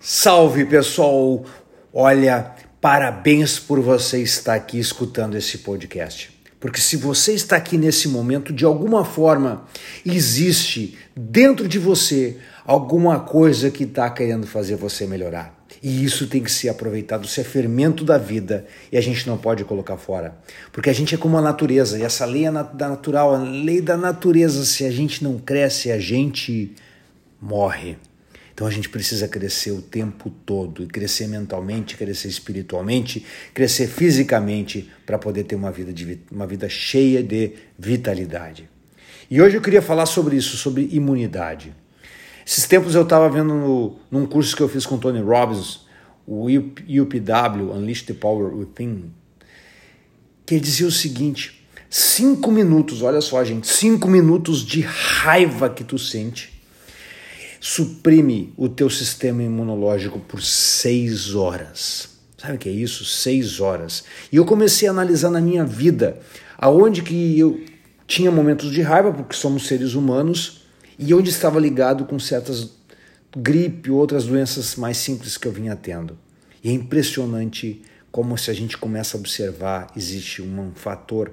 Salve pessoal! Olha, parabéns por você estar aqui escutando esse podcast. Porque se você está aqui nesse momento, de alguma forma existe dentro de você alguma coisa que está querendo fazer você melhorar. E isso tem que ser aproveitado, isso é fermento da vida e a gente não pode colocar fora. Porque a gente é como a natureza, e essa lei é da natural, a lei da natureza, se a gente não cresce, a gente morre. Então a gente precisa crescer o tempo todo, crescer mentalmente, crescer espiritualmente, crescer fisicamente para poder ter uma vida, de, uma vida cheia de vitalidade. E hoje eu queria falar sobre isso, sobre imunidade. Esses tempos eu estava vendo no, num curso que eu fiz com Tony Robbins, o UPW, Unleash the Power Within, que ele dizia o seguinte: cinco minutos, olha só, gente, cinco minutos de raiva que tu sente suprime o teu sistema imunológico por seis horas. Sabe o que é isso? Seis horas. E eu comecei a analisar na minha vida aonde que eu tinha momentos de raiva, porque somos seres humanos, e onde estava ligado com certas gripe, outras doenças mais simples que eu vinha tendo. E é impressionante como se a gente começa a observar, existe um fator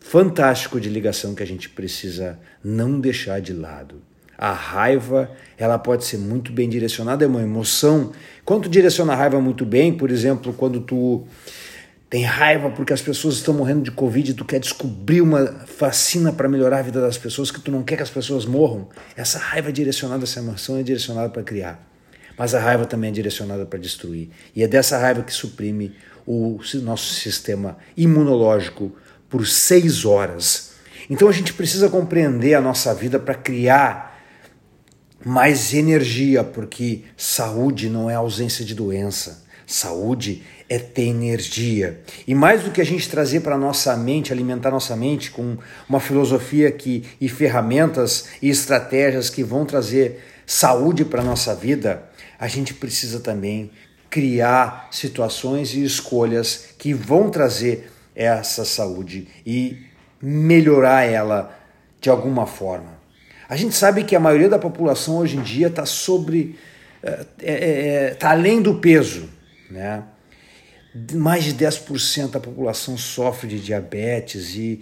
fantástico de ligação que a gente precisa não deixar de lado. A raiva, ela pode ser muito bem direcionada, é uma emoção. Quando tu direciona a raiva muito bem, por exemplo, quando tu tem raiva porque as pessoas estão morrendo de Covid, tu quer descobrir uma vacina para melhorar a vida das pessoas, que tu não quer que as pessoas morram. Essa raiva é direcionada, essa emoção é direcionada para criar. Mas a raiva também é direcionada para destruir. E é dessa raiva que suprime o nosso sistema imunológico por seis horas. Então a gente precisa compreender a nossa vida para criar mais energia, porque saúde não é ausência de doença. Saúde é ter energia. E mais do que a gente trazer para nossa mente, alimentar nossa mente com uma filosofia que, e ferramentas e estratégias que vão trazer saúde para nossa vida, a gente precisa também criar situações e escolhas que vão trazer essa saúde e melhorar ela de alguma forma. A gente sabe que a maioria da população hoje em dia está sobre. está é, é tá além do peso. Né? Mais de 10% da população sofre de diabetes e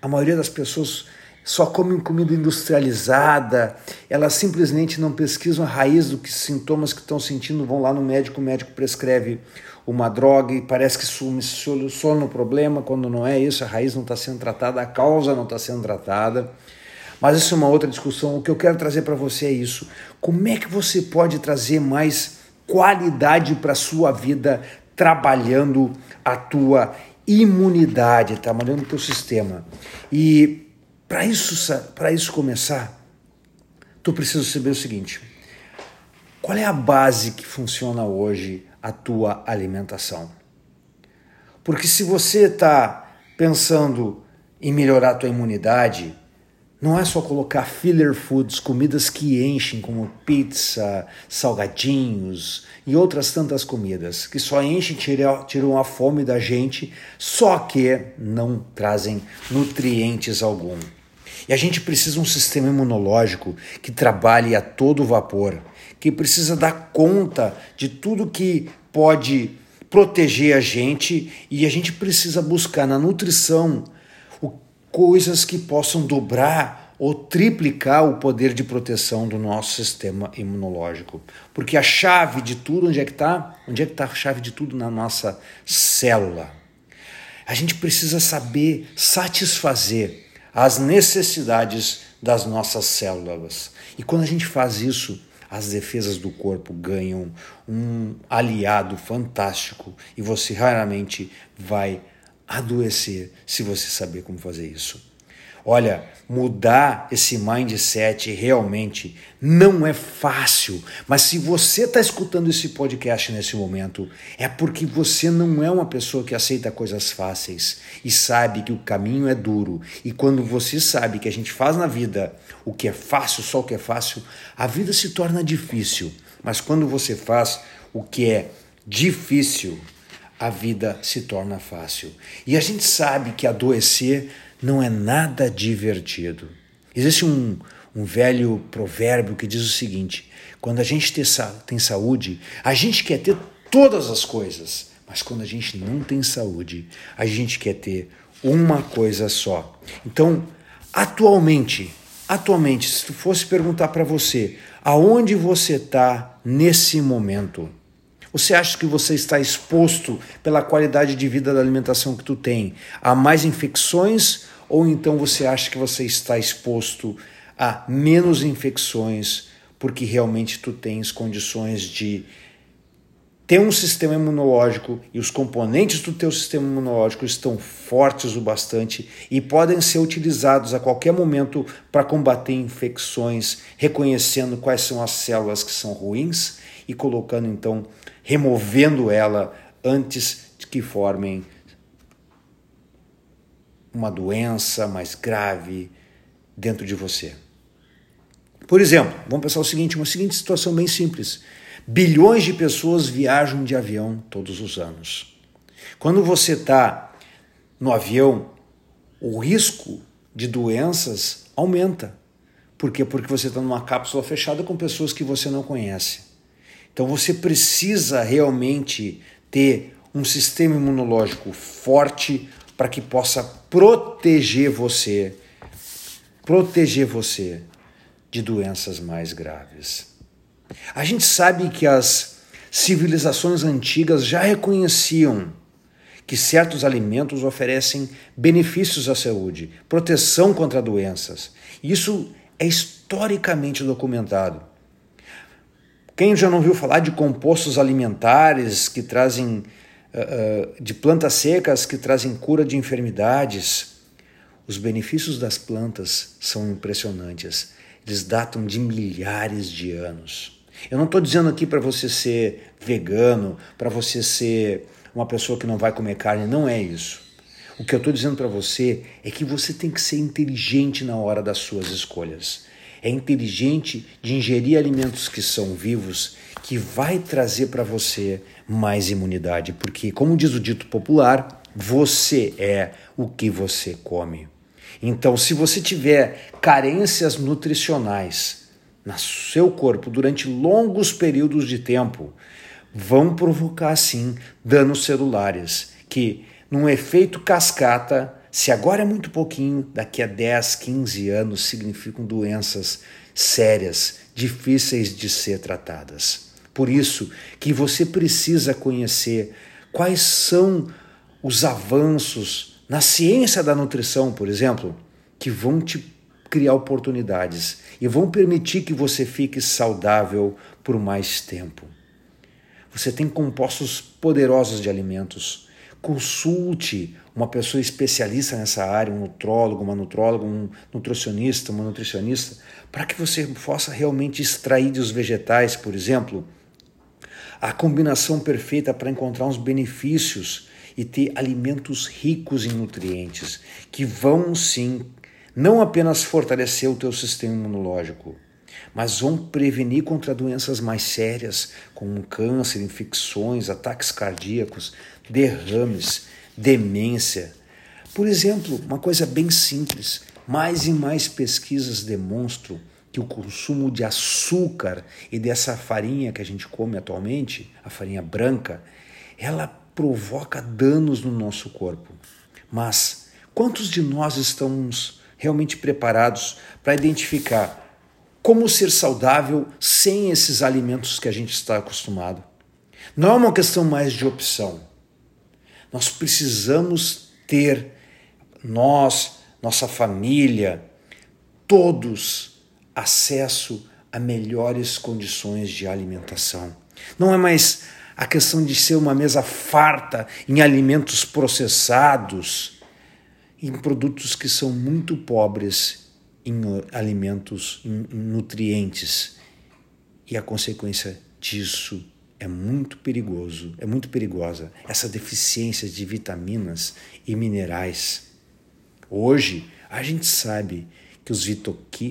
a maioria das pessoas só comem comida industrializada, elas simplesmente não pesquisam a raiz do que sintomas que estão sentindo, vão lá no médico, o médico prescreve uma droga e parece que soluciona o problema, quando não é isso, a raiz não está sendo tratada, a causa não está sendo tratada. Mas isso é uma outra discussão. O que eu quero trazer para você é isso. Como é que você pode trazer mais qualidade para a sua vida trabalhando a tua imunidade, trabalhando o teu sistema? E para isso, para isso começar, tu precisa saber o seguinte: qual é a base que funciona hoje a tua alimentação? Porque se você está pensando em melhorar a tua imunidade, não é só colocar filler foods, comidas que enchem, como pizza, salgadinhos e outras tantas comidas, que só enchem, tiram, tiram a fome da gente, só que não trazem nutrientes algum. E a gente precisa um sistema imunológico que trabalhe a todo vapor, que precisa dar conta de tudo que pode proteger a gente e a gente precisa buscar na nutrição coisas que possam dobrar ou triplicar o poder de proteção do nosso sistema imunológico. Porque a chave de tudo, onde é que está? Onde é que está a chave de tudo? Na nossa célula. A gente precisa saber satisfazer as necessidades das nossas células. E quando a gente faz isso, as defesas do corpo ganham um aliado fantástico e você raramente vai adoecer se você saber como fazer isso. Olha, mudar esse mindset realmente não é fácil, mas se você está escutando esse podcast nesse momento, é porque você não é uma pessoa que aceita coisas fáceis e sabe que o caminho é duro. E quando você sabe que a gente faz na vida o que é fácil, só o que é fácil, a vida se torna difícil. Mas quando você faz o que é difícil, a vida se torna fácil. E a gente sabe que adoecer não é nada divertido. Existe um, um velho provérbio que diz o seguinte: Quando a gente tem saúde, a gente quer ter todas as coisas. Mas quando a gente não tem saúde, a gente quer ter uma coisa só. Então, atualmente, atualmente, se tu fosse perguntar para você, aonde você está nesse momento? Você acha que você está exposto pela qualidade de vida da alimentação que tu tem a mais infecções? Ou então você acha que você está exposto a menos infecções porque realmente tu tens condições de ter um sistema imunológico e os componentes do teu sistema imunológico estão fortes o bastante e podem ser utilizados a qualquer momento para combater infecções, reconhecendo quais são as células que são ruins e colocando então, removendo ela antes de que formem uma doença mais grave dentro de você. Por exemplo, vamos pensar o seguinte, uma seguinte situação bem simples. Bilhões de pessoas viajam de avião todos os anos. Quando você está no avião, o risco de doenças aumenta. Por quê? Porque você está numa cápsula fechada com pessoas que você não conhece. Então você precisa realmente ter um sistema imunológico forte para que possa proteger você, proteger você de doenças mais graves. A gente sabe que as civilizações antigas já reconheciam que certos alimentos oferecem benefícios à saúde, proteção contra doenças. Isso é historicamente documentado. Quem já não viu falar de compostos alimentares que trazem uh, de plantas secas que trazem cura de enfermidades? Os benefícios das plantas são impressionantes. Eles datam de milhares de anos. Eu não estou dizendo aqui para você ser vegano, para você ser uma pessoa que não vai comer carne, não é isso. O que eu estou dizendo para você é que você tem que ser inteligente na hora das suas escolhas. É inteligente de ingerir alimentos que são vivos, que vai trazer para você mais imunidade, porque, como diz o dito popular, você é o que você come. Então, se você tiver carências nutricionais, no seu corpo durante longos períodos de tempo vão provocar sim danos celulares que num efeito cascata, se agora é muito pouquinho, daqui a 10, 15 anos significam doenças sérias, difíceis de ser tratadas. Por isso que você precisa conhecer quais são os avanços na ciência da nutrição, por exemplo, que vão te criar oportunidades e vão permitir que você fique saudável por mais tempo. Você tem compostos poderosos de alimentos. Consulte uma pessoa especialista nessa área, um nutrólogo, uma nutróloga, um nutricionista, uma nutricionista, para que você possa realmente extrair dos vegetais, por exemplo, a combinação perfeita para encontrar uns benefícios e ter alimentos ricos em nutrientes que vão sim não apenas fortalecer o teu sistema imunológico, mas vão prevenir contra doenças mais sérias, como câncer, infecções, ataques cardíacos, derrames, demência. Por exemplo, uma coisa bem simples: mais e mais pesquisas demonstram que o consumo de açúcar e dessa farinha que a gente come atualmente, a farinha branca, ela provoca danos no nosso corpo. Mas quantos de nós estamos realmente preparados para identificar como ser saudável sem esses alimentos que a gente está acostumado. Não é uma questão mais de opção. Nós precisamos ter, nós, nossa família, todos, acesso a melhores condições de alimentação. Não é mais a questão de ser uma mesa farta em alimentos processados em produtos que são muito pobres em alimentos, em nutrientes. E a consequência disso é muito perigoso, é muito perigosa, essa deficiência de vitaminas e minerais. Hoje, a gente sabe que os,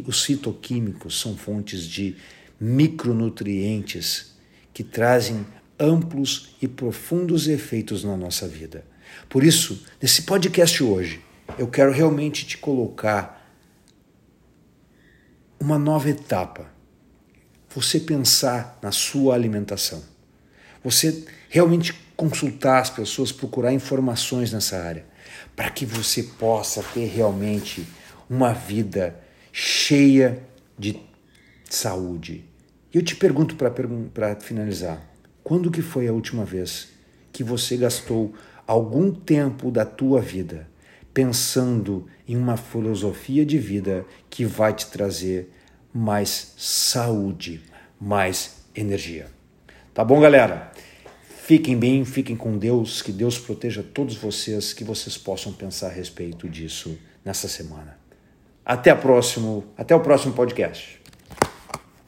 os fitoquímicos são fontes de micronutrientes que trazem amplos e profundos efeitos na nossa vida. Por isso, nesse podcast hoje, eu quero realmente te colocar uma nova etapa. você pensar na sua alimentação. Você realmente consultar as pessoas, procurar informações nessa área, para que você possa ter realmente uma vida cheia de saúde. E eu te pergunto para finalizar, quando que foi a última vez que você gastou algum tempo da tua vida pensando em uma filosofia de vida que vai te trazer mais saúde, mais energia. Tá bom, galera? Fiquem bem, fiquem com Deus, que Deus proteja todos vocês, que vocês possam pensar a respeito disso nessa semana. Até, próximo, até o próximo podcast.